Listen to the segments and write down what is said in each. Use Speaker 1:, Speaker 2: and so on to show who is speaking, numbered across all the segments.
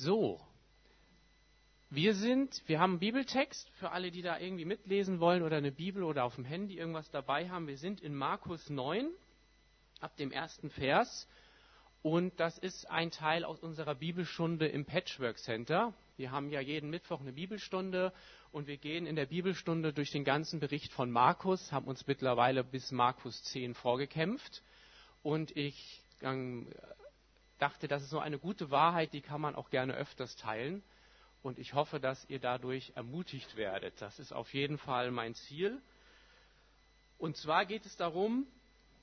Speaker 1: So, wir sind, wir haben einen Bibeltext für alle, die da irgendwie mitlesen wollen oder eine Bibel oder auf dem Handy irgendwas dabei haben. Wir sind in Markus 9 ab dem ersten Vers und das ist ein Teil aus unserer Bibelstunde im Patchwork Center. Wir haben ja jeden Mittwoch eine Bibelstunde und wir gehen in der Bibelstunde durch den ganzen Bericht von Markus, haben uns mittlerweile bis Markus 10 vorgekämpft und ich dachte, das ist so eine gute Wahrheit, die kann man auch gerne öfters teilen. Und ich hoffe, dass ihr dadurch ermutigt werdet. Das ist auf jeden Fall mein Ziel. Und zwar geht es darum,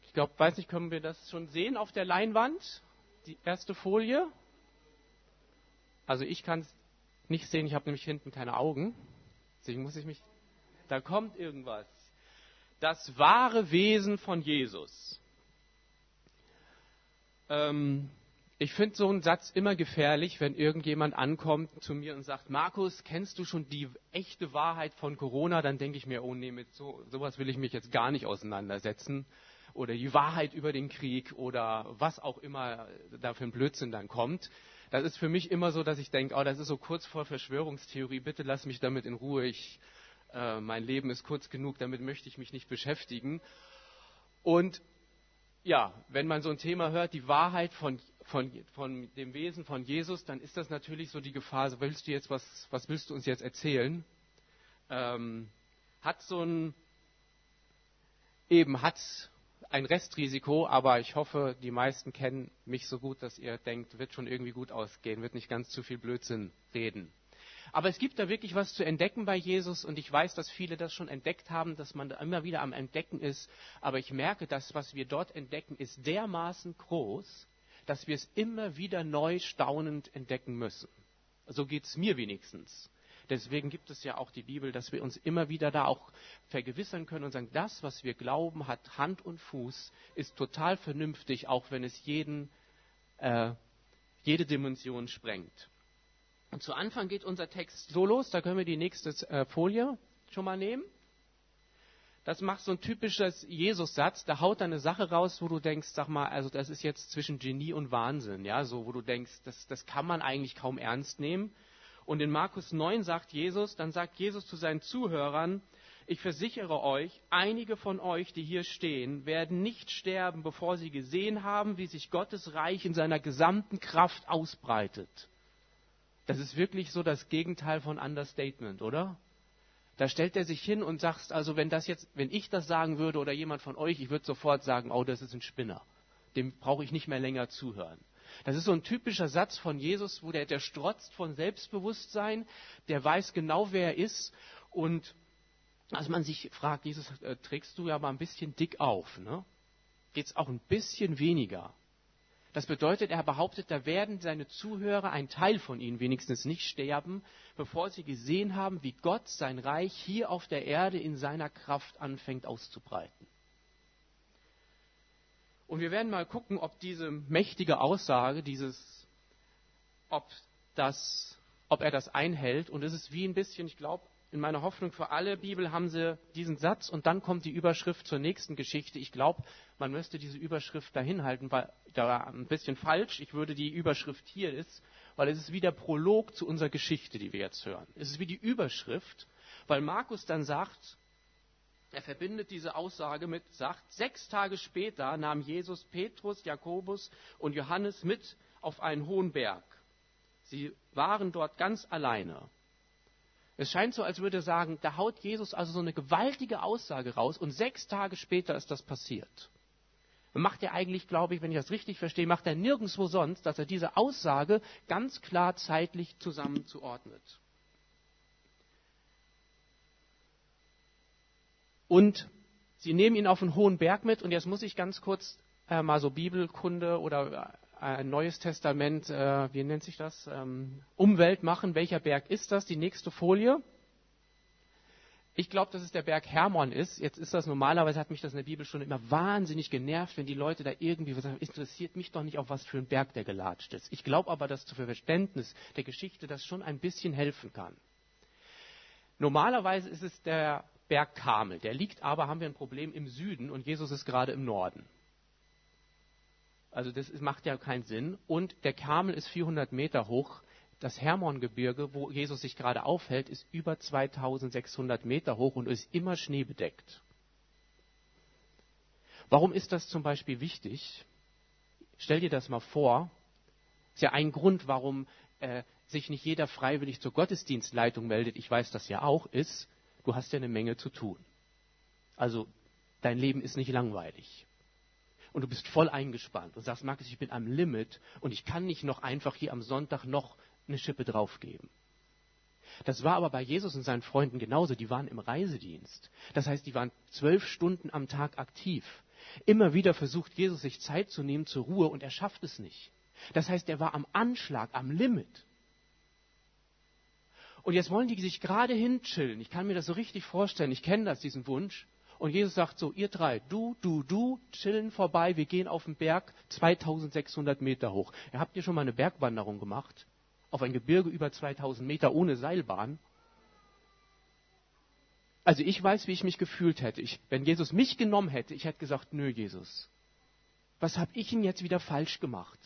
Speaker 1: ich glaube, weiß nicht, können wir das schon sehen auf der Leinwand? Die erste Folie. Also ich kann es nicht sehen, ich habe nämlich hinten keine Augen. Deswegen muss ich mich. Da kommt irgendwas. Das wahre Wesen von Jesus. Ähm, ich finde so einen Satz immer gefährlich, wenn irgendjemand ankommt zu mir und sagt, Markus, kennst du schon die echte Wahrheit von Corona? Dann denke ich mir, oh nee, mit so, sowas will ich mich jetzt gar nicht auseinandersetzen. Oder die Wahrheit über den Krieg oder was auch immer da für ein Blödsinn dann kommt. Das ist für mich immer so, dass ich denke, oh, das ist so kurz vor Verschwörungstheorie, bitte lass mich damit in Ruhe. Ich, äh, mein Leben ist kurz genug, damit möchte ich mich nicht beschäftigen. Und ja, wenn man so ein Thema hört, die Wahrheit von, von, von dem Wesen von Jesus, dann ist das natürlich so die Gefahr, so willst du jetzt was, was willst du uns jetzt erzählen? Ähm, hat so ein, eben hat ein Restrisiko, aber ich hoffe, die meisten kennen mich so gut, dass ihr denkt, wird schon irgendwie gut ausgehen, wird nicht ganz zu viel Blödsinn reden. Aber es gibt da wirklich was zu entdecken bei Jesus und ich weiß, dass viele das schon entdeckt haben, dass man immer wieder am Entdecken ist. Aber ich merke, dass was wir dort entdecken, ist dermaßen groß, dass wir es immer wieder neu staunend entdecken müssen. So geht es mir wenigstens. Deswegen gibt es ja auch die Bibel, dass wir uns immer wieder da auch vergewissern können und sagen, das, was wir glauben, hat Hand und Fuß, ist total vernünftig, auch wenn es jeden, äh, jede Dimension sprengt. Und zu Anfang geht unser Text so los, da können wir die nächste äh, Folie schon mal nehmen. Das macht so ein typisches Jesus-Satz, da haut er eine Sache raus, wo du denkst, sag mal, also das ist jetzt zwischen Genie und Wahnsinn, ja, so, wo du denkst, das, das kann man eigentlich kaum ernst nehmen. Und in Markus 9 sagt Jesus, dann sagt Jesus zu seinen Zuhörern, ich versichere euch, einige von euch, die hier stehen, werden nicht sterben, bevor sie gesehen haben, wie sich Gottes Reich in seiner gesamten Kraft ausbreitet. Das ist wirklich so das Gegenteil von Understatement, oder? Da stellt er sich hin und sagt, also wenn das jetzt, wenn ich das sagen würde oder jemand von euch, ich würde sofort sagen, oh, das ist ein Spinner. Dem brauche ich nicht mehr länger zuhören. Das ist so ein typischer Satz von Jesus, wo der, der strotzt von Selbstbewusstsein, der weiß genau, wer er ist und als man sich fragt, Jesus, äh, trägst du ja mal ein bisschen dick auf, ne? Geht es auch ein bisschen weniger? Das bedeutet, er behauptet, da werden seine Zuhörer, ein Teil von ihnen wenigstens nicht sterben, bevor sie gesehen haben, wie Gott sein Reich hier auf der Erde in seiner Kraft anfängt auszubreiten. Und wir werden mal gucken, ob diese mächtige Aussage, dieses, ob das, ob er das einhält. Und es ist wie ein bisschen, ich glaube, in meiner Hoffnung für alle Bibel haben sie diesen Satz und dann kommt die Überschrift zur nächsten Geschichte. Ich glaube, man müsste diese Überschrift dahin halten, weil da ein bisschen falsch. Ich würde die Überschrift hier ist, weil es ist wie der Prolog zu unserer Geschichte, die wir jetzt hören. Es ist wie die Überschrift, weil Markus dann sagt, er verbindet diese Aussage mit, sagt, sechs Tage später nahm Jesus Petrus, Jakobus und Johannes mit auf einen hohen Berg. Sie waren dort ganz alleine. Es scheint so, als würde er sagen, da haut Jesus also so eine gewaltige Aussage raus und sechs Tage später ist das passiert. Macht er eigentlich, glaube ich, wenn ich das richtig verstehe, macht er nirgendwo sonst, dass er diese Aussage ganz klar zeitlich zusammenzuordnet. Und sie nehmen ihn auf einen hohen Berg mit und jetzt muss ich ganz kurz äh, mal so Bibelkunde oder äh, Neues Testament, äh, wie nennt sich das? Ähm, Umwelt machen. Welcher Berg ist das? Die nächste Folie. Ich glaube, dass es der Berg Hermon ist. Jetzt ist das normalerweise, hat mich das in der Bibel schon immer wahnsinnig genervt, wenn die Leute da irgendwie sagen, interessiert mich doch nicht, auf was für ein Berg der gelatscht ist. Ich glaube aber, dass zu Verständnis der Geschichte das schon ein bisschen helfen kann. Normalerweise ist es der Berg Karmel. Der liegt aber, haben wir ein Problem, im Süden und Jesus ist gerade im Norden. Also das macht ja keinen Sinn. Und der Karmel ist 400 Meter hoch. Das Hermongebirge, wo Jesus sich gerade aufhält, ist über 2600 Meter hoch und ist immer schneebedeckt. Warum ist das zum Beispiel wichtig? Stell dir das mal vor. Ist ja ein Grund, warum äh, sich nicht jeder freiwillig zur Gottesdienstleitung meldet. Ich weiß das ja auch, ist, du hast ja eine Menge zu tun. Also dein Leben ist nicht langweilig. Und du bist voll eingespannt und sagst, Markus, ich bin am Limit und ich kann nicht noch einfach hier am Sonntag noch eine Schippe draufgeben. Das war aber bei Jesus und seinen Freunden genauso. Die waren im Reisedienst. Das heißt, die waren zwölf Stunden am Tag aktiv. Immer wieder versucht Jesus sich Zeit zu nehmen zur Ruhe und er schafft es nicht. Das heißt, er war am Anschlag, am Limit. Und jetzt wollen die sich gerade hinchillen. Ich kann mir das so richtig vorstellen. Ich kenne das, diesen Wunsch. Und Jesus sagt so, ihr drei, du, du, du, chillen vorbei, wir gehen auf den Berg 2600 Meter hoch. Ja, habt ihr schon mal eine Bergwanderung gemacht? Auf ein Gebirge über 2000 Meter ohne Seilbahn? Also ich weiß, wie ich mich gefühlt hätte. Ich, wenn Jesus mich genommen hätte, ich hätte gesagt, nö, Jesus. Was habe ich denn jetzt wieder falsch gemacht?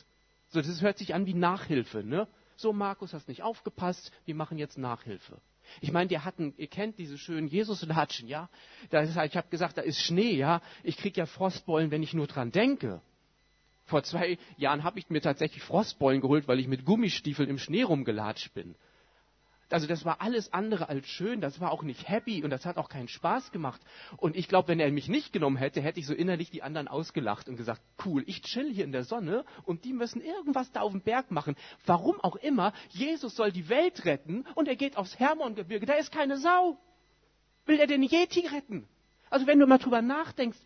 Speaker 1: So, das hört sich an wie Nachhilfe, ne? So, Markus, hast nicht aufgepasst, wir machen jetzt Nachhilfe. Ich meine, die hatten, ihr kennt diese schönen Jesus-Latschen, ja? Da ist halt, ich habe gesagt, da ist Schnee, ja? Ich krieg ja Frostbeulen, wenn ich nur dran denke. Vor zwei Jahren habe ich mir tatsächlich Frostbeulen geholt, weil ich mit Gummistiefeln im Schnee rumgelatscht bin. Also das war alles andere als schön, das war auch nicht happy und das hat auch keinen Spaß gemacht. Und ich glaube, wenn er mich nicht genommen hätte, hätte ich so innerlich die anderen ausgelacht und gesagt, cool, ich chill hier in der Sonne und die müssen irgendwas da auf dem Berg machen. Warum auch immer, Jesus soll die Welt retten und er geht aufs Hermongebirge, da ist keine Sau. Will er den Yeti retten? Also wenn du mal drüber nachdenkst,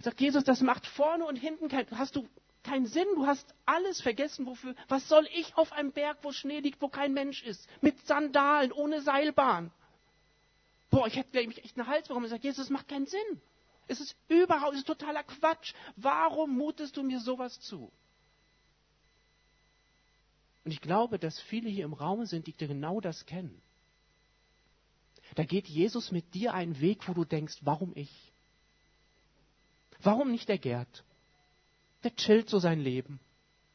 Speaker 1: sagt Jesus, das macht vorne und hinten kein, hast du keinen Sinn. Du hast alles vergessen. Wofür? Was soll ich auf einem Berg, wo Schnee liegt, wo kein Mensch ist? Mit Sandalen, ohne Seilbahn. Boah, ich hätte mich echt einen Hals warum ich sage, Jesus, das macht keinen Sinn. Es ist überhaupt, es ist totaler Quatsch. Warum mutest du mir sowas zu? Und ich glaube, dass viele hier im Raum sind, die genau das kennen. Da geht Jesus mit dir einen Weg, wo du denkst, warum ich? Warum nicht der Gerd? Der chillt so sein Leben.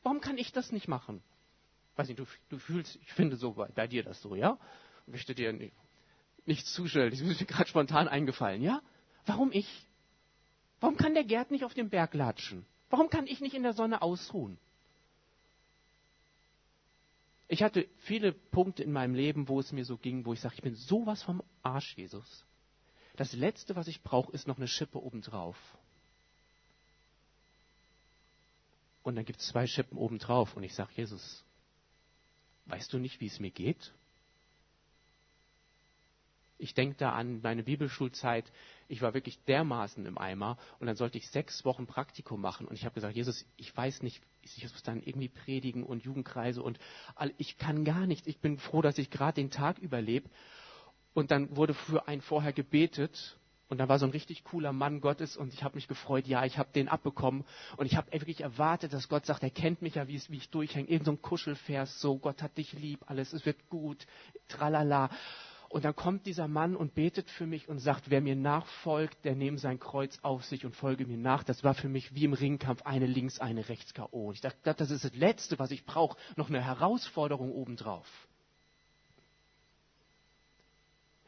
Speaker 1: Warum kann ich das nicht machen? Weiß nicht, du, du fühlst, ich finde so bei, bei dir das so, ja? Ich möchte dir nicht, nichts zustellen. Das ist mir gerade spontan eingefallen, ja? Warum ich? Warum kann der Gerd nicht auf dem Berg latschen? Warum kann ich nicht in der Sonne ausruhen? Ich hatte viele Punkte in meinem Leben, wo es mir so ging, wo ich sage, ich bin sowas vom Arsch, Jesus. Das Letzte, was ich brauche, ist noch eine Schippe obendrauf. Und dann gibt es zwei Schippen obendrauf. Und ich sage, Jesus, weißt du nicht, wie es mir geht? Ich denke da an meine Bibelschulzeit. Ich war wirklich dermaßen im Eimer und dann sollte ich sechs Wochen Praktikum machen. Und ich habe gesagt, Jesus, ich weiß nicht, ich muss dann irgendwie predigen und Jugendkreise und ich kann gar nichts. Ich bin froh, dass ich gerade den Tag überlebe. Und dann wurde für einen vorher gebetet und da war so ein richtig cooler Mann Gottes und ich habe mich gefreut, ja, ich habe den abbekommen. Und ich habe wirklich erwartet, dass Gott sagt, er kennt mich ja, wie, wie ich durchhänge. Irgend so ein Kuschelvers, so, Gott hat dich lieb, alles, es wird gut, tralala. Und dann kommt dieser Mann und betet für mich und sagt, wer mir nachfolgt, der nehme sein Kreuz auf sich und folge mir nach. Das war für mich wie im Ringkampf eine links, eine rechts K.O. Ich dachte, das ist das Letzte, was ich brauche. Noch eine Herausforderung obendrauf.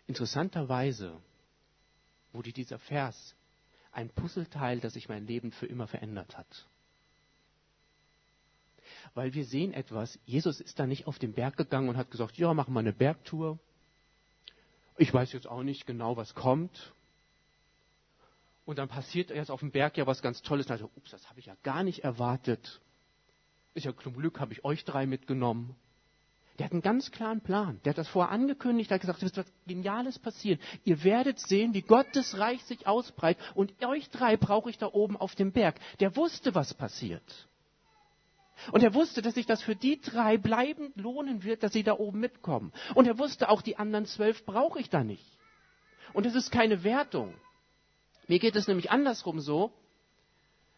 Speaker 1: Interessanterweise wurde dieser Vers ein Puzzleteil, das sich mein Leben für immer verändert hat. Weil wir sehen etwas, Jesus ist da nicht auf den Berg gegangen und hat gesagt, ja, machen wir eine Bergtour. Ich weiß jetzt auch nicht genau, was kommt. Und dann passiert erst auf dem Berg ja was ganz Tolles. Also, ups, das habe ich ja gar nicht erwartet. Ist ja zum Glück, habe ich euch drei mitgenommen. Der hat einen ganz klaren Plan. Der hat das vorher angekündigt, hat gesagt, es wird was Geniales passieren. Ihr werdet sehen, wie Gottes Reich sich ausbreitet und euch drei brauche ich da oben auf dem Berg. Der wusste, was passiert. Und er wusste, dass sich das für die drei bleibend lohnen wird, dass sie da oben mitkommen. Und er wusste auch, die anderen zwölf brauche ich da nicht. Und es ist keine Wertung. Mir geht es nämlich andersrum so.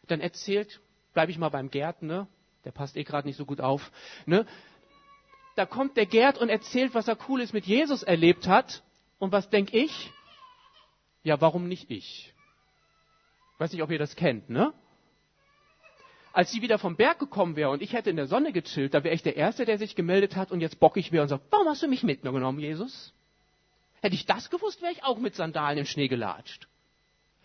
Speaker 1: Dann erzählt, bleibe ich mal beim Gärtner, ne? der passt eh gerade nicht so gut auf, ne? Da kommt der Gerd und erzählt, was er Cooles mit Jesus erlebt hat. Und was denke ich? Ja, warum nicht ich? Weiß nicht, ob ihr das kennt, ne? als sie wieder vom Berg gekommen wäre und ich hätte in der Sonne gechillt, da wäre ich der Erste, der sich gemeldet hat und jetzt bockig wäre und sagt, warum hast du mich mitgenommen, Jesus? Hätte ich das gewusst, wäre ich auch mit Sandalen im Schnee gelatscht.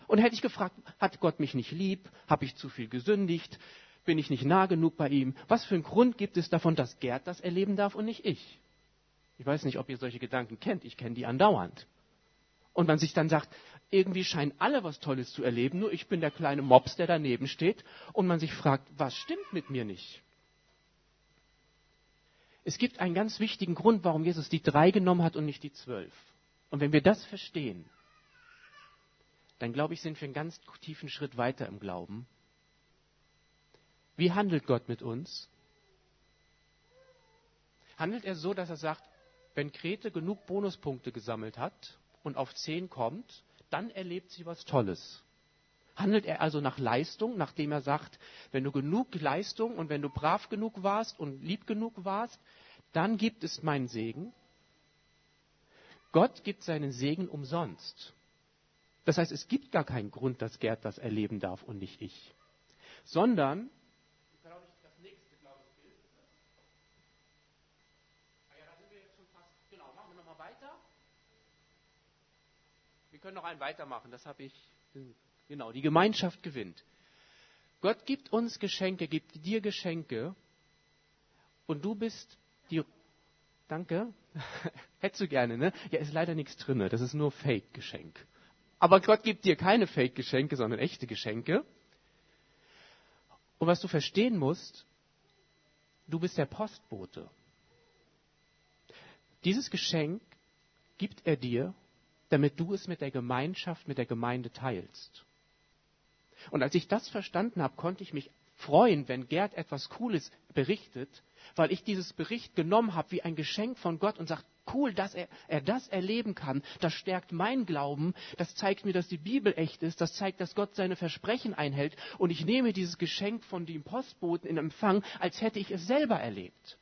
Speaker 1: Und hätte ich gefragt, hat Gott mich nicht lieb? Habe ich zu viel gesündigt? Bin ich nicht nah genug bei ihm? Was für einen Grund gibt es davon, dass Gerd das erleben darf und nicht ich? Ich weiß nicht, ob ihr solche Gedanken kennt. Ich kenne die andauernd. Und man sich dann sagt, irgendwie scheinen alle was Tolles zu erleben, nur ich bin der kleine Mops, der daneben steht und man sich fragt, was stimmt mit mir nicht? Es gibt einen ganz wichtigen Grund, warum Jesus die drei genommen hat und nicht die zwölf. Und wenn wir das verstehen, dann glaube ich, sind wir einen ganz tiefen Schritt weiter im Glauben. Wie handelt Gott mit uns? Handelt er so, dass er sagt, wenn Krete genug Bonuspunkte gesammelt hat und auf zehn kommt, dann erlebt sie was Tolles. Handelt er also nach Leistung, nachdem er sagt, wenn du genug Leistung und wenn du brav genug warst und lieb genug warst, dann gibt es meinen Segen? Gott gibt seinen Segen umsonst. Das heißt, es gibt gar keinen Grund, dass Gerd das erleben darf und nicht ich. Sondern, glaube ich, das nächste, glaube ich, Bild. Ah ja, da sind wir jetzt schon fast. Genau, machen wir nochmal weiter. Wir können noch einen weitermachen, das habe ich. Genau, die Gemeinschaft gewinnt. Gott gibt uns Geschenke, gibt dir Geschenke und du bist die. Danke. Hättest du gerne, ne? Ja, ist leider nichts drin, das ist nur Fake-Geschenk. Aber Gott gibt dir keine Fake-Geschenke, sondern echte Geschenke. Und was du verstehen musst, du bist der Postbote. Dieses Geschenk gibt er dir, damit du es mit der Gemeinschaft, mit der Gemeinde teilst. Und als ich das verstanden habe, konnte ich mich freuen, wenn Gerd etwas Cooles berichtet, weil ich dieses Bericht genommen habe wie ein Geschenk von Gott und sage, cool, dass er, er das erleben kann. Das stärkt mein Glauben. Das zeigt mir, dass die Bibel echt ist. Das zeigt, dass Gott seine Versprechen einhält. Und ich nehme dieses Geschenk von dem Postboten in Empfang, als hätte ich es selber erlebt.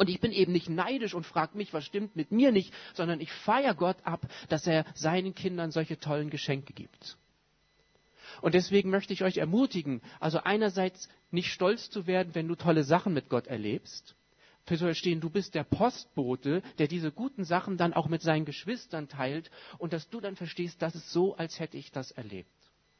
Speaker 1: Und ich bin eben nicht neidisch und frage mich, was stimmt mit mir nicht, sondern ich feiere Gott ab, dass er seinen Kindern solche tollen Geschenke gibt. Und deswegen möchte ich euch ermutigen, also einerseits nicht stolz zu werden, wenn du tolle Sachen mit Gott erlebst, für zu verstehen, du bist der Postbote, der diese guten Sachen dann auch mit seinen Geschwistern teilt und dass du dann verstehst, das ist so, als hätte ich das erlebt.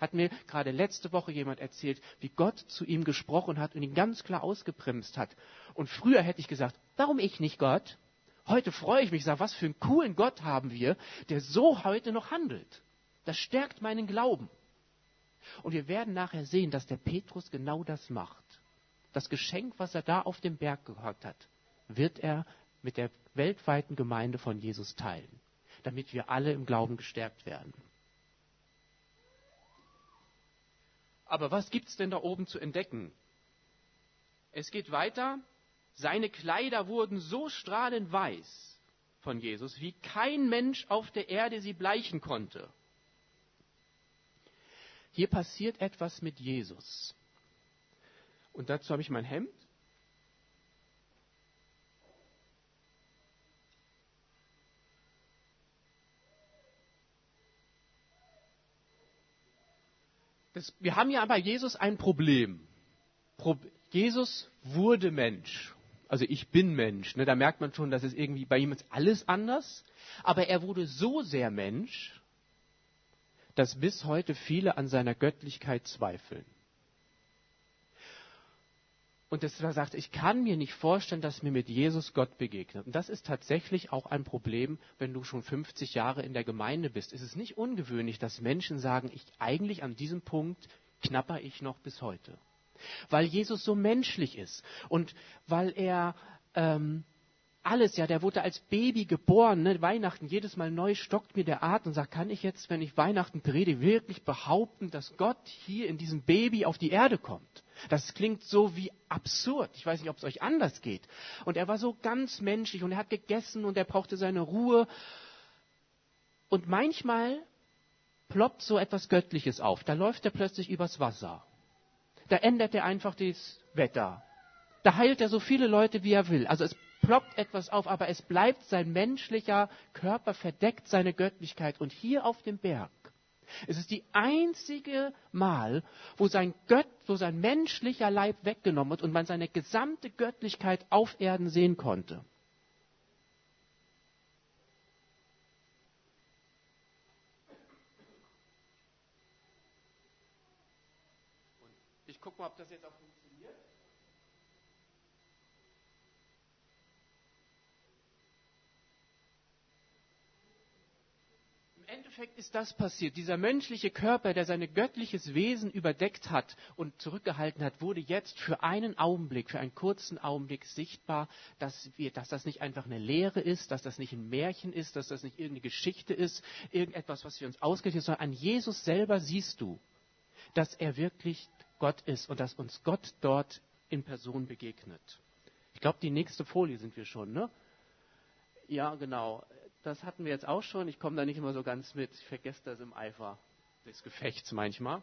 Speaker 1: Hat mir gerade letzte Woche jemand erzählt, wie Gott zu ihm gesprochen hat und ihn ganz klar ausgebremst hat. Und früher hätte ich gesagt, warum ich nicht Gott? Heute freue ich mich, sage, was für einen coolen Gott haben wir, der so heute noch handelt. Das stärkt meinen Glauben. Und wir werden nachher sehen, dass der Petrus genau das macht. Das Geschenk, was er da auf dem Berg gehört hat, wird er mit der weltweiten Gemeinde von Jesus teilen, damit wir alle im Glauben gestärkt werden. Aber was gibt es denn da oben zu entdecken? Es geht weiter. Seine Kleider wurden so strahlend weiß von Jesus, wie kein Mensch auf der Erde sie bleichen konnte. Hier passiert etwas mit Jesus. Und dazu habe ich mein Hemd. Das, wir haben ja bei Jesus ein Problem. Pro, Jesus wurde Mensch. Also ich bin Mensch. Ne? Da merkt man schon, dass es irgendwie bei ihm ist alles anders. Aber er wurde so sehr Mensch, dass bis heute viele an seiner Göttlichkeit zweifeln. Und das sagt, ich kann mir nicht vorstellen, dass mir mit Jesus Gott begegnet. Und das ist tatsächlich auch ein Problem, wenn du schon 50 Jahre in der Gemeinde bist. Es ist nicht ungewöhnlich, dass Menschen sagen, ich eigentlich an diesem Punkt knapper ich noch bis heute. Weil Jesus so menschlich ist und weil er ähm, alles, ja, der wurde als Baby geboren, ne? Weihnachten, jedes Mal neu stockt mir der Atem und sagt, kann ich jetzt, wenn ich Weihnachten predige, wirklich behaupten, dass Gott hier in diesem Baby auf die Erde kommt? Das klingt so wie absurd. Ich weiß nicht, ob es euch anders geht. Und er war so ganz menschlich und er hat gegessen und er brauchte seine Ruhe. Und manchmal ploppt so etwas Göttliches auf. Da läuft er plötzlich übers Wasser. Da ändert er einfach das Wetter. Da heilt er so viele Leute, wie er will. Also es ploppt etwas auf, aber es bleibt sein menschlicher Körper verdeckt seine Göttlichkeit. Und hier auf dem Berg Es ist die einzige Mal, wo sein, Gött, wo sein menschlicher Leib weggenommen wird und man seine gesamte Göttlichkeit auf Erden sehen konnte. Ich gucke mal, ob das jetzt auch funktioniert. Im Endeffekt ist das passiert. Dieser menschliche Körper, der sein göttliches Wesen überdeckt hat und zurückgehalten hat, wurde jetzt für einen Augenblick, für einen kurzen Augenblick sichtbar, dass, wir, dass das nicht einfach eine Lehre ist, dass das nicht ein Märchen ist, dass das nicht irgendeine Geschichte ist, irgendetwas, was wir uns ausgerichtet haben, sondern an Jesus selber siehst du, dass er wirklich Gott ist und dass uns Gott dort in Person begegnet. Ich glaube, die nächste Folie sind wir schon, ne? Ja, genau. Das hatten wir jetzt auch schon. Ich komme da nicht immer so ganz mit. Ich vergesse das im Eifer des Gefechts manchmal.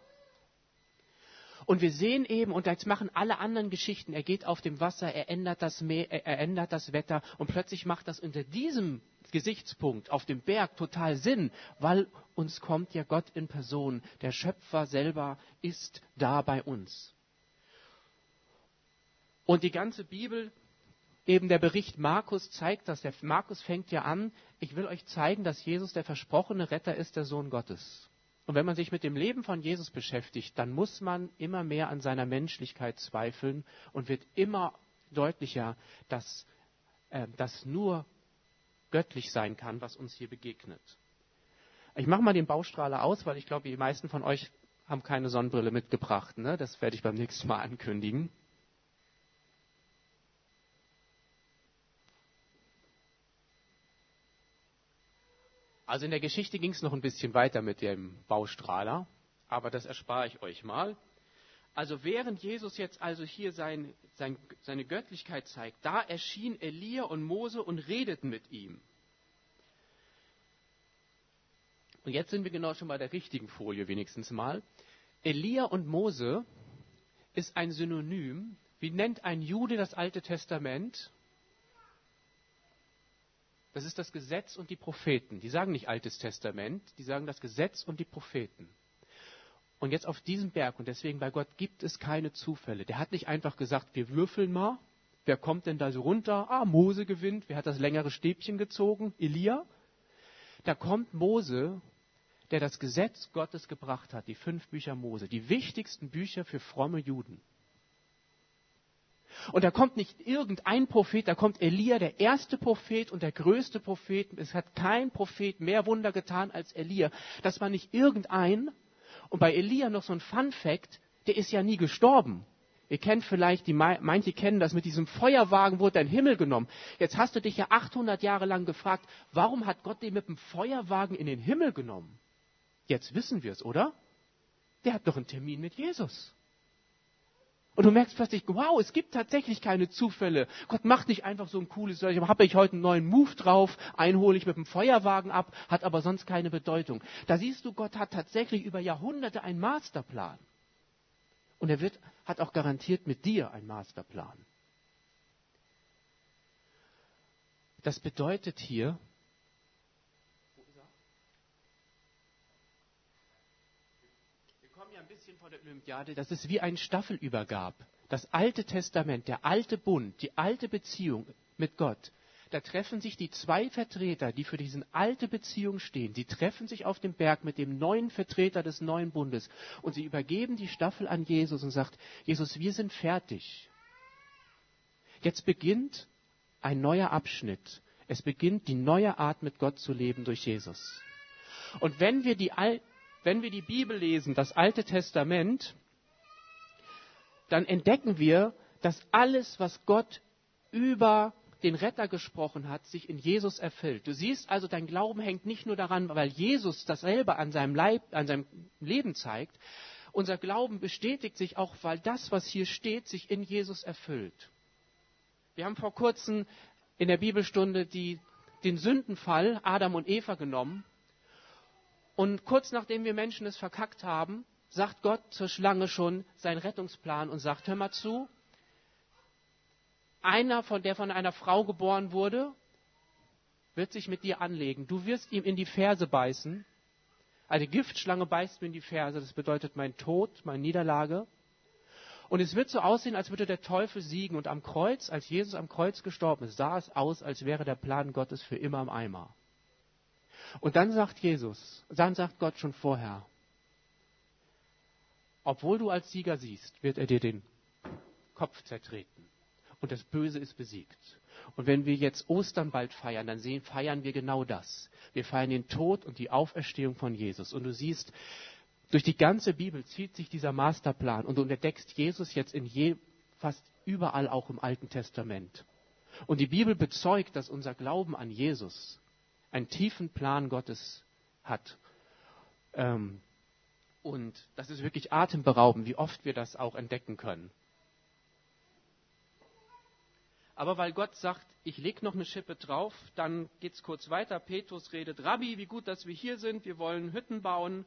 Speaker 1: Und wir sehen eben, und jetzt machen alle anderen Geschichten, er geht auf dem Wasser, er ändert das Meer, er ändert das Wetter und plötzlich macht das unter diesem Gesichtspunkt auf dem Berg total Sinn, weil uns kommt ja Gott in Person. Der Schöpfer selber ist da bei uns. Und die ganze Bibel, eben der Bericht Markus zeigt das. Der Markus fängt ja an, ich will euch zeigen, dass Jesus der versprochene Retter ist, der Sohn Gottes. Und wenn man sich mit dem Leben von Jesus beschäftigt, dann muss man immer mehr an seiner Menschlichkeit zweifeln und wird immer deutlicher, dass äh, das nur göttlich sein kann, was uns hier begegnet. Ich mache mal den Baustrahler aus, weil ich glaube, die meisten von euch haben keine Sonnenbrille mitgebracht. Ne? Das werde ich beim nächsten Mal ankündigen. Also in der Geschichte ging es noch ein bisschen weiter mit dem Baustrahler, aber das erspare ich euch mal. Also während Jesus jetzt also hier sein, sein, seine Göttlichkeit zeigt, da erschien Elia und Mose und redeten mit ihm. Und jetzt sind wir genau schon bei der richtigen Folie wenigstens mal. Elia und Mose ist ein Synonym. Wie nennt ein Jude das Alte Testament? Das ist das Gesetz und die Propheten. Die sagen nicht Altes Testament, die sagen das Gesetz und die Propheten. Und jetzt auf diesem Berg, und deswegen bei Gott gibt es keine Zufälle. Der hat nicht einfach gesagt, wir würfeln mal. Wer kommt denn da so runter? Ah, Mose gewinnt. Wer hat das längere Stäbchen gezogen? Elia. Da kommt Mose, der das Gesetz Gottes gebracht hat, die fünf Bücher Mose, die wichtigsten Bücher für fromme Juden. Und da kommt nicht irgendein Prophet, da kommt Elia, der erste Prophet und der größte Prophet. Es hat kein Prophet mehr Wunder getan als Elia. Das war nicht irgendein, und bei Elia noch so ein Fun Fact, der ist ja nie gestorben. Ihr kennt vielleicht, die, manche kennen das, mit diesem Feuerwagen wurde in den Himmel genommen. Jetzt hast du dich ja 800 Jahre lang gefragt, warum hat Gott den mit dem Feuerwagen in den Himmel genommen? Jetzt wissen wir es, oder? Der hat doch einen Termin mit Jesus. Und du merkst plötzlich, wow, es gibt tatsächlich keine Zufälle. Gott macht nicht einfach so ein cooles, ich habe ich heute einen neuen Move drauf, einen hole ich mit dem Feuerwagen ab, hat aber sonst keine Bedeutung. Da siehst du, Gott hat tatsächlich über Jahrhunderte einen Masterplan. Und er wird, hat auch garantiert mit dir einen Masterplan. Das bedeutet hier, bisschen von der Olympiade, dass es wie ein Staffelübergab. Das Alte Testament, der alte Bund, die alte Beziehung mit Gott, da treffen sich die zwei Vertreter, die für diese alte Beziehung stehen, die treffen sich auf dem Berg mit dem neuen Vertreter des neuen Bundes und sie übergeben die Staffel an Jesus und sagt, Jesus, wir sind fertig. Jetzt beginnt ein neuer Abschnitt. Es beginnt die neue Art, mit Gott zu leben durch Jesus. Und wenn wir die, wenn wir die Bibel lesen, das Alte Testament, dann entdecken wir, dass alles, was Gott über den Retter gesprochen hat, sich in Jesus erfüllt. Du siehst also, dein Glauben hängt nicht nur daran, weil Jesus dasselbe an seinem, Leib, an seinem Leben zeigt. Unser Glauben bestätigt sich auch, weil das, was hier steht, sich in Jesus erfüllt. Wir haben vor kurzem in der Bibelstunde die, den Sündenfall Adam und Eva genommen und kurz nachdem wir Menschen es verkackt haben, sagt Gott zur Schlange schon seinen Rettungsplan und sagt, hör mal zu, einer, von der von einer Frau geboren wurde, wird sich mit dir anlegen. Du wirst ihm in die Ferse beißen Eine Giftschlange beißt mir in die Ferse, das bedeutet mein Tod, meine Niederlage. Und es wird so aussehen, als würde der Teufel siegen. Und am Kreuz, als Jesus am Kreuz gestorben ist, sah es aus, als wäre der Plan Gottes für immer im Eimer. Und dann sagt Jesus, dann sagt Gott schon vorher, obwohl du als Sieger siehst, wird er dir den Kopf zertreten. Und das Böse ist besiegt. Und wenn wir jetzt Ostern bald feiern, dann sehen, feiern wir genau das. Wir feiern den Tod und die Auferstehung von Jesus. Und du siehst, durch die ganze Bibel zieht sich dieser Masterplan und du entdeckst Jesus jetzt in je, fast überall auch im Alten Testament. Und die Bibel bezeugt, dass unser Glauben an Jesus einen tiefen Plan Gottes hat. Ähm, und das ist wirklich atemberaubend, wie oft wir das auch entdecken können. Aber weil Gott sagt, ich lege noch eine Schippe drauf, dann geht es kurz weiter. Petrus redet, Rabbi, wie gut, dass wir hier sind. Wir wollen Hütten bauen.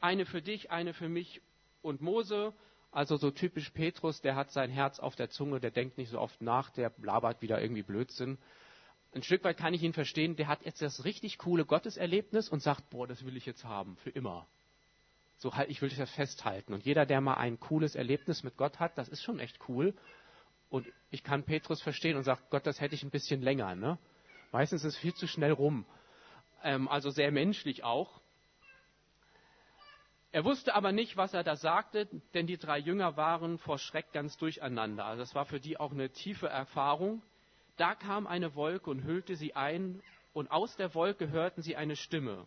Speaker 1: Eine für dich, eine für mich und Mose. Also so typisch Petrus, der hat sein Herz auf der Zunge, der denkt nicht so oft nach, der labert wieder irgendwie Blödsinn. Ein Stück weit kann ich ihn verstehen, der hat jetzt das richtig coole Gotteserlebnis und sagt, boah, das will ich jetzt haben, für immer. So halt, ich will das festhalten. Und jeder, der mal ein cooles Erlebnis mit Gott hat, das ist schon echt cool. Und ich kann Petrus verstehen und sagt, Gott, das hätte ich ein bisschen länger. Ne? Meistens ist es viel zu schnell rum. Ähm, also sehr menschlich auch. Er wusste aber nicht, was er da sagte, denn die drei Jünger waren vor Schreck ganz durcheinander. Also das war für die auch eine tiefe Erfahrung. Da kam eine Wolke und hüllte sie ein, und aus der Wolke hörten sie eine Stimme.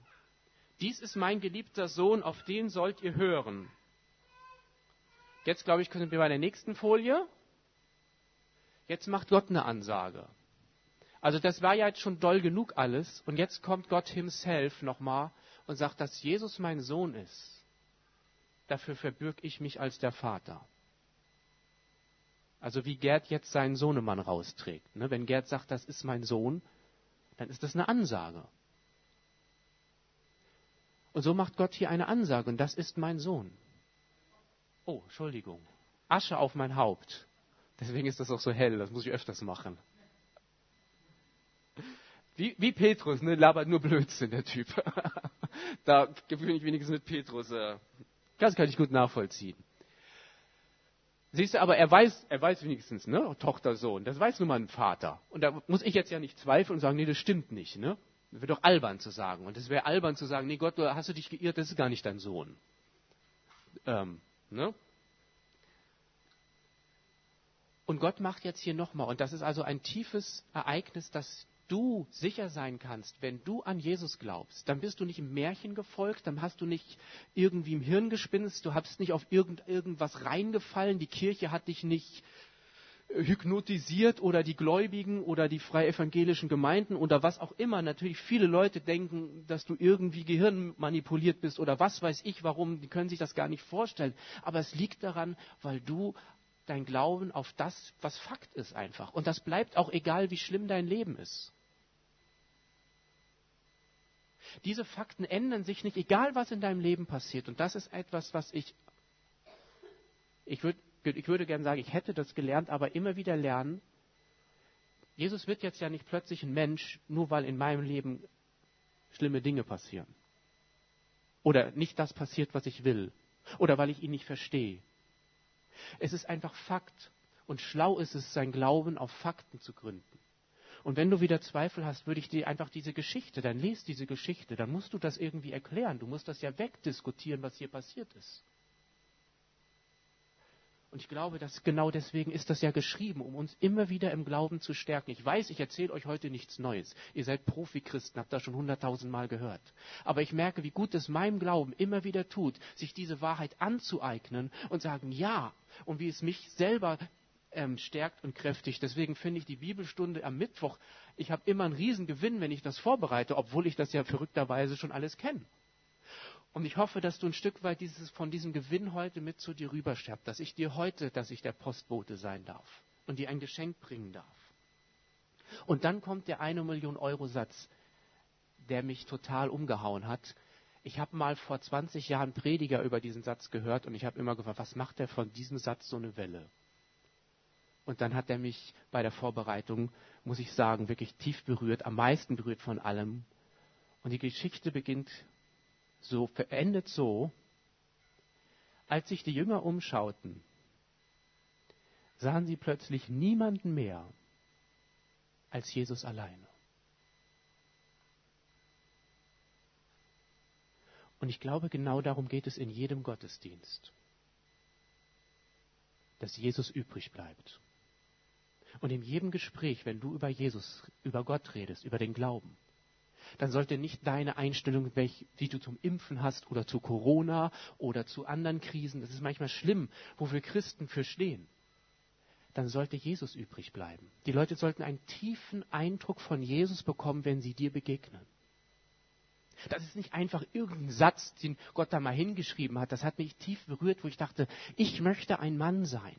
Speaker 1: Dies ist mein geliebter Sohn, auf den sollt ihr hören. Jetzt, glaube ich, können wir bei der nächsten Folie. Jetzt macht Gott eine Ansage. Also das war ja jetzt schon doll genug alles. Und jetzt kommt Gott himself nochmal und sagt, dass Jesus mein Sohn ist. Dafür verbürg ich mich als der Vater. Also wie Gerd jetzt seinen Sohnemann rausträgt. Ne? Wenn Gerd sagt, das ist mein Sohn, dann ist das eine Ansage. Und so macht Gott hier eine Ansage, und das ist mein Sohn. Oh, Entschuldigung. Asche auf mein Haupt. Deswegen ist das auch so hell, das muss ich öfters machen. Wie, wie Petrus, ne, labert nur Blödsinn, der Typ. da gewöhne ich wenigstens mit Petrus. Äh, das kann ich gut nachvollziehen. Siehst du, aber er weiß, er weiß wenigstens, ne, Tochter, Sohn, das weiß nun mal ein Vater. Und da muss ich jetzt ja nicht zweifeln und sagen, nee, das stimmt nicht, ne? Das wäre doch albern zu sagen. Und es wäre albern zu sagen, nee Gott, du hast du dich geirrt, das ist gar nicht dein Sohn. Ähm, ne? Und Gott macht jetzt hier nochmal, und das ist also ein tiefes Ereignis, dass du sicher sein kannst, wenn du an Jesus glaubst, dann bist du nicht im Märchen gefolgt, dann hast du nicht irgendwie im Hirn gespinst, du hast nicht auf irgend, irgendwas reingefallen, die Kirche hat dich nicht hypnotisiert oder die Gläubigen oder die freievangelischen Gemeinden oder was auch immer. Natürlich viele Leute denken, dass du irgendwie gehirnmanipuliert bist oder was weiß ich warum, die können sich das gar nicht vorstellen. Aber es liegt daran, weil du dein Glauben auf das, was Fakt ist einfach. Und das bleibt auch egal, wie schlimm dein Leben ist. Diese Fakten ändern sich nicht, egal was in deinem Leben passiert. Und das ist etwas, was ich, ich würde ich würde gerne sagen, ich hätte das gelernt, aber immer wieder lernen. Jesus wird jetzt ja nicht plötzlich ein Mensch, nur weil in meinem Leben schlimme Dinge passieren. Oder nicht das passiert, was ich will. Oder weil ich ihn nicht verstehe. Es ist einfach Fakt. Und schlau ist es, sein Glauben auf Fakten zu gründen. Und wenn du wieder Zweifel hast, würde ich dir einfach diese Geschichte, dann lest diese Geschichte, dann musst du das irgendwie erklären. Du musst das ja wegdiskutieren, was hier passiert ist. Und ich glaube, dass genau deswegen ist das ja geschrieben, um uns immer wieder im Glauben zu stärken. Ich weiß, ich erzähle euch heute nichts Neues. Ihr seid Profi-Christen, habt das schon hunderttausend Mal gehört. Aber ich merke, wie gut es meinem Glauben immer wieder tut, sich diese Wahrheit anzueignen und sagen, ja, und wie es mich selber ähm, stärkt und kräftigt. Deswegen finde ich die Bibelstunde am Mittwoch, ich habe immer einen Riesengewinn, wenn ich das vorbereite, obwohl ich das ja verrückterweise schon alles kenne. Und ich hoffe, dass du ein Stück weit dieses, von diesem Gewinn heute mit zu dir rüberschärft, dass ich dir heute, dass ich der Postbote sein darf und dir ein Geschenk bringen darf. Und dann kommt der eine Million Euro Satz, der mich total umgehauen hat. Ich habe mal vor 20 Jahren Prediger über diesen Satz gehört und ich habe immer gefragt, was macht der von diesem Satz so eine Welle? Und dann hat er mich bei der Vorbereitung, muss ich sagen, wirklich tief berührt, am meisten berührt von allem. Und die Geschichte beginnt so verendet so, als sich die Jünger umschauten, sahen sie plötzlich niemanden mehr als Jesus alleine. Und ich glaube, genau darum geht es in jedem Gottesdienst, dass Jesus übrig bleibt. Und in jedem Gespräch, wenn du über Jesus, über Gott redest, über den Glauben, dann sollte nicht deine Einstellung, die du zum Impfen hast oder zu Corona oder zu anderen Krisen, das ist manchmal schlimm, wo wir Christen für stehen, dann sollte Jesus übrig bleiben. Die Leute sollten einen tiefen Eindruck von Jesus bekommen, wenn sie dir begegnen. Das ist nicht einfach irgendein Satz, den Gott da mal hingeschrieben hat. Das hat mich tief berührt, wo ich dachte, ich möchte ein Mann sein,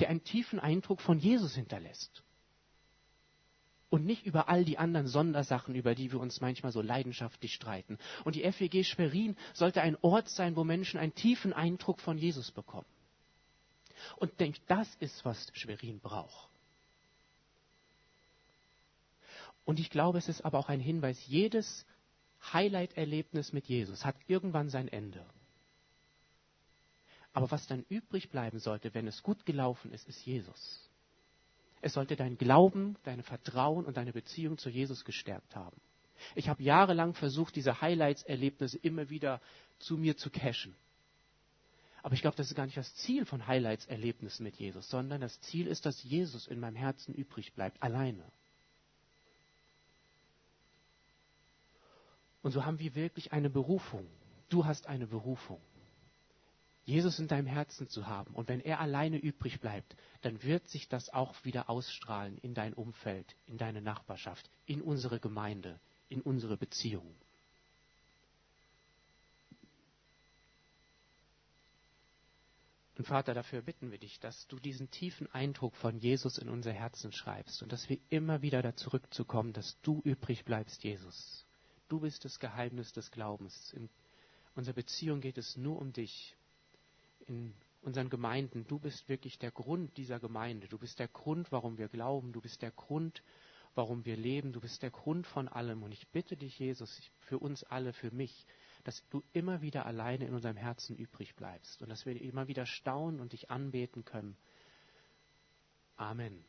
Speaker 1: der einen tiefen Eindruck von Jesus hinterlässt. Und nicht über all die anderen Sondersachen, über die wir uns manchmal so leidenschaftlich streiten. Und die FEG Schwerin sollte ein Ort sein, wo Menschen einen tiefen Eindruck von Jesus bekommen. Und denkt, das ist, was Schwerin braucht. Und ich glaube, es ist aber auch ein Hinweis, jedes Highlight-Erlebnis mit Jesus hat irgendwann sein Ende. Aber was dann übrig bleiben sollte, wenn es gut gelaufen ist, ist Jesus. Es sollte dein Glauben, dein Vertrauen und deine Beziehung zu Jesus gestärkt haben. Ich habe jahrelang versucht, diese Highlights-Erlebnisse immer wieder zu mir zu cashen. Aber ich glaube, das ist gar nicht das Ziel von Highlights-Erlebnissen mit Jesus, sondern das Ziel ist, dass Jesus in meinem Herzen übrig bleibt, alleine. Und so haben wir wirklich eine Berufung. Du hast eine Berufung. Jesus in deinem Herzen zu haben. Und wenn er alleine übrig bleibt, dann wird sich das auch wieder ausstrahlen in dein Umfeld, in deine Nachbarschaft, in unsere Gemeinde, in unsere Beziehungen. Und Vater, dafür bitten wir dich, dass du diesen tiefen Eindruck von Jesus in unser Herzen schreibst und dass wir immer wieder da zurückzukommen, dass du übrig bleibst, Jesus. Du bist das Geheimnis des Glaubens. In unserer Beziehung geht es nur um dich. In unseren Gemeinden, du bist wirklich der Grund dieser Gemeinde. Du bist der Grund, warum wir glauben. Du bist der Grund, warum wir leben. Du bist der Grund von allem. Und ich bitte dich, Jesus, für uns alle, für mich, dass du immer wieder alleine in unserem Herzen übrig bleibst und dass wir immer wieder staunen und dich anbeten können. Amen.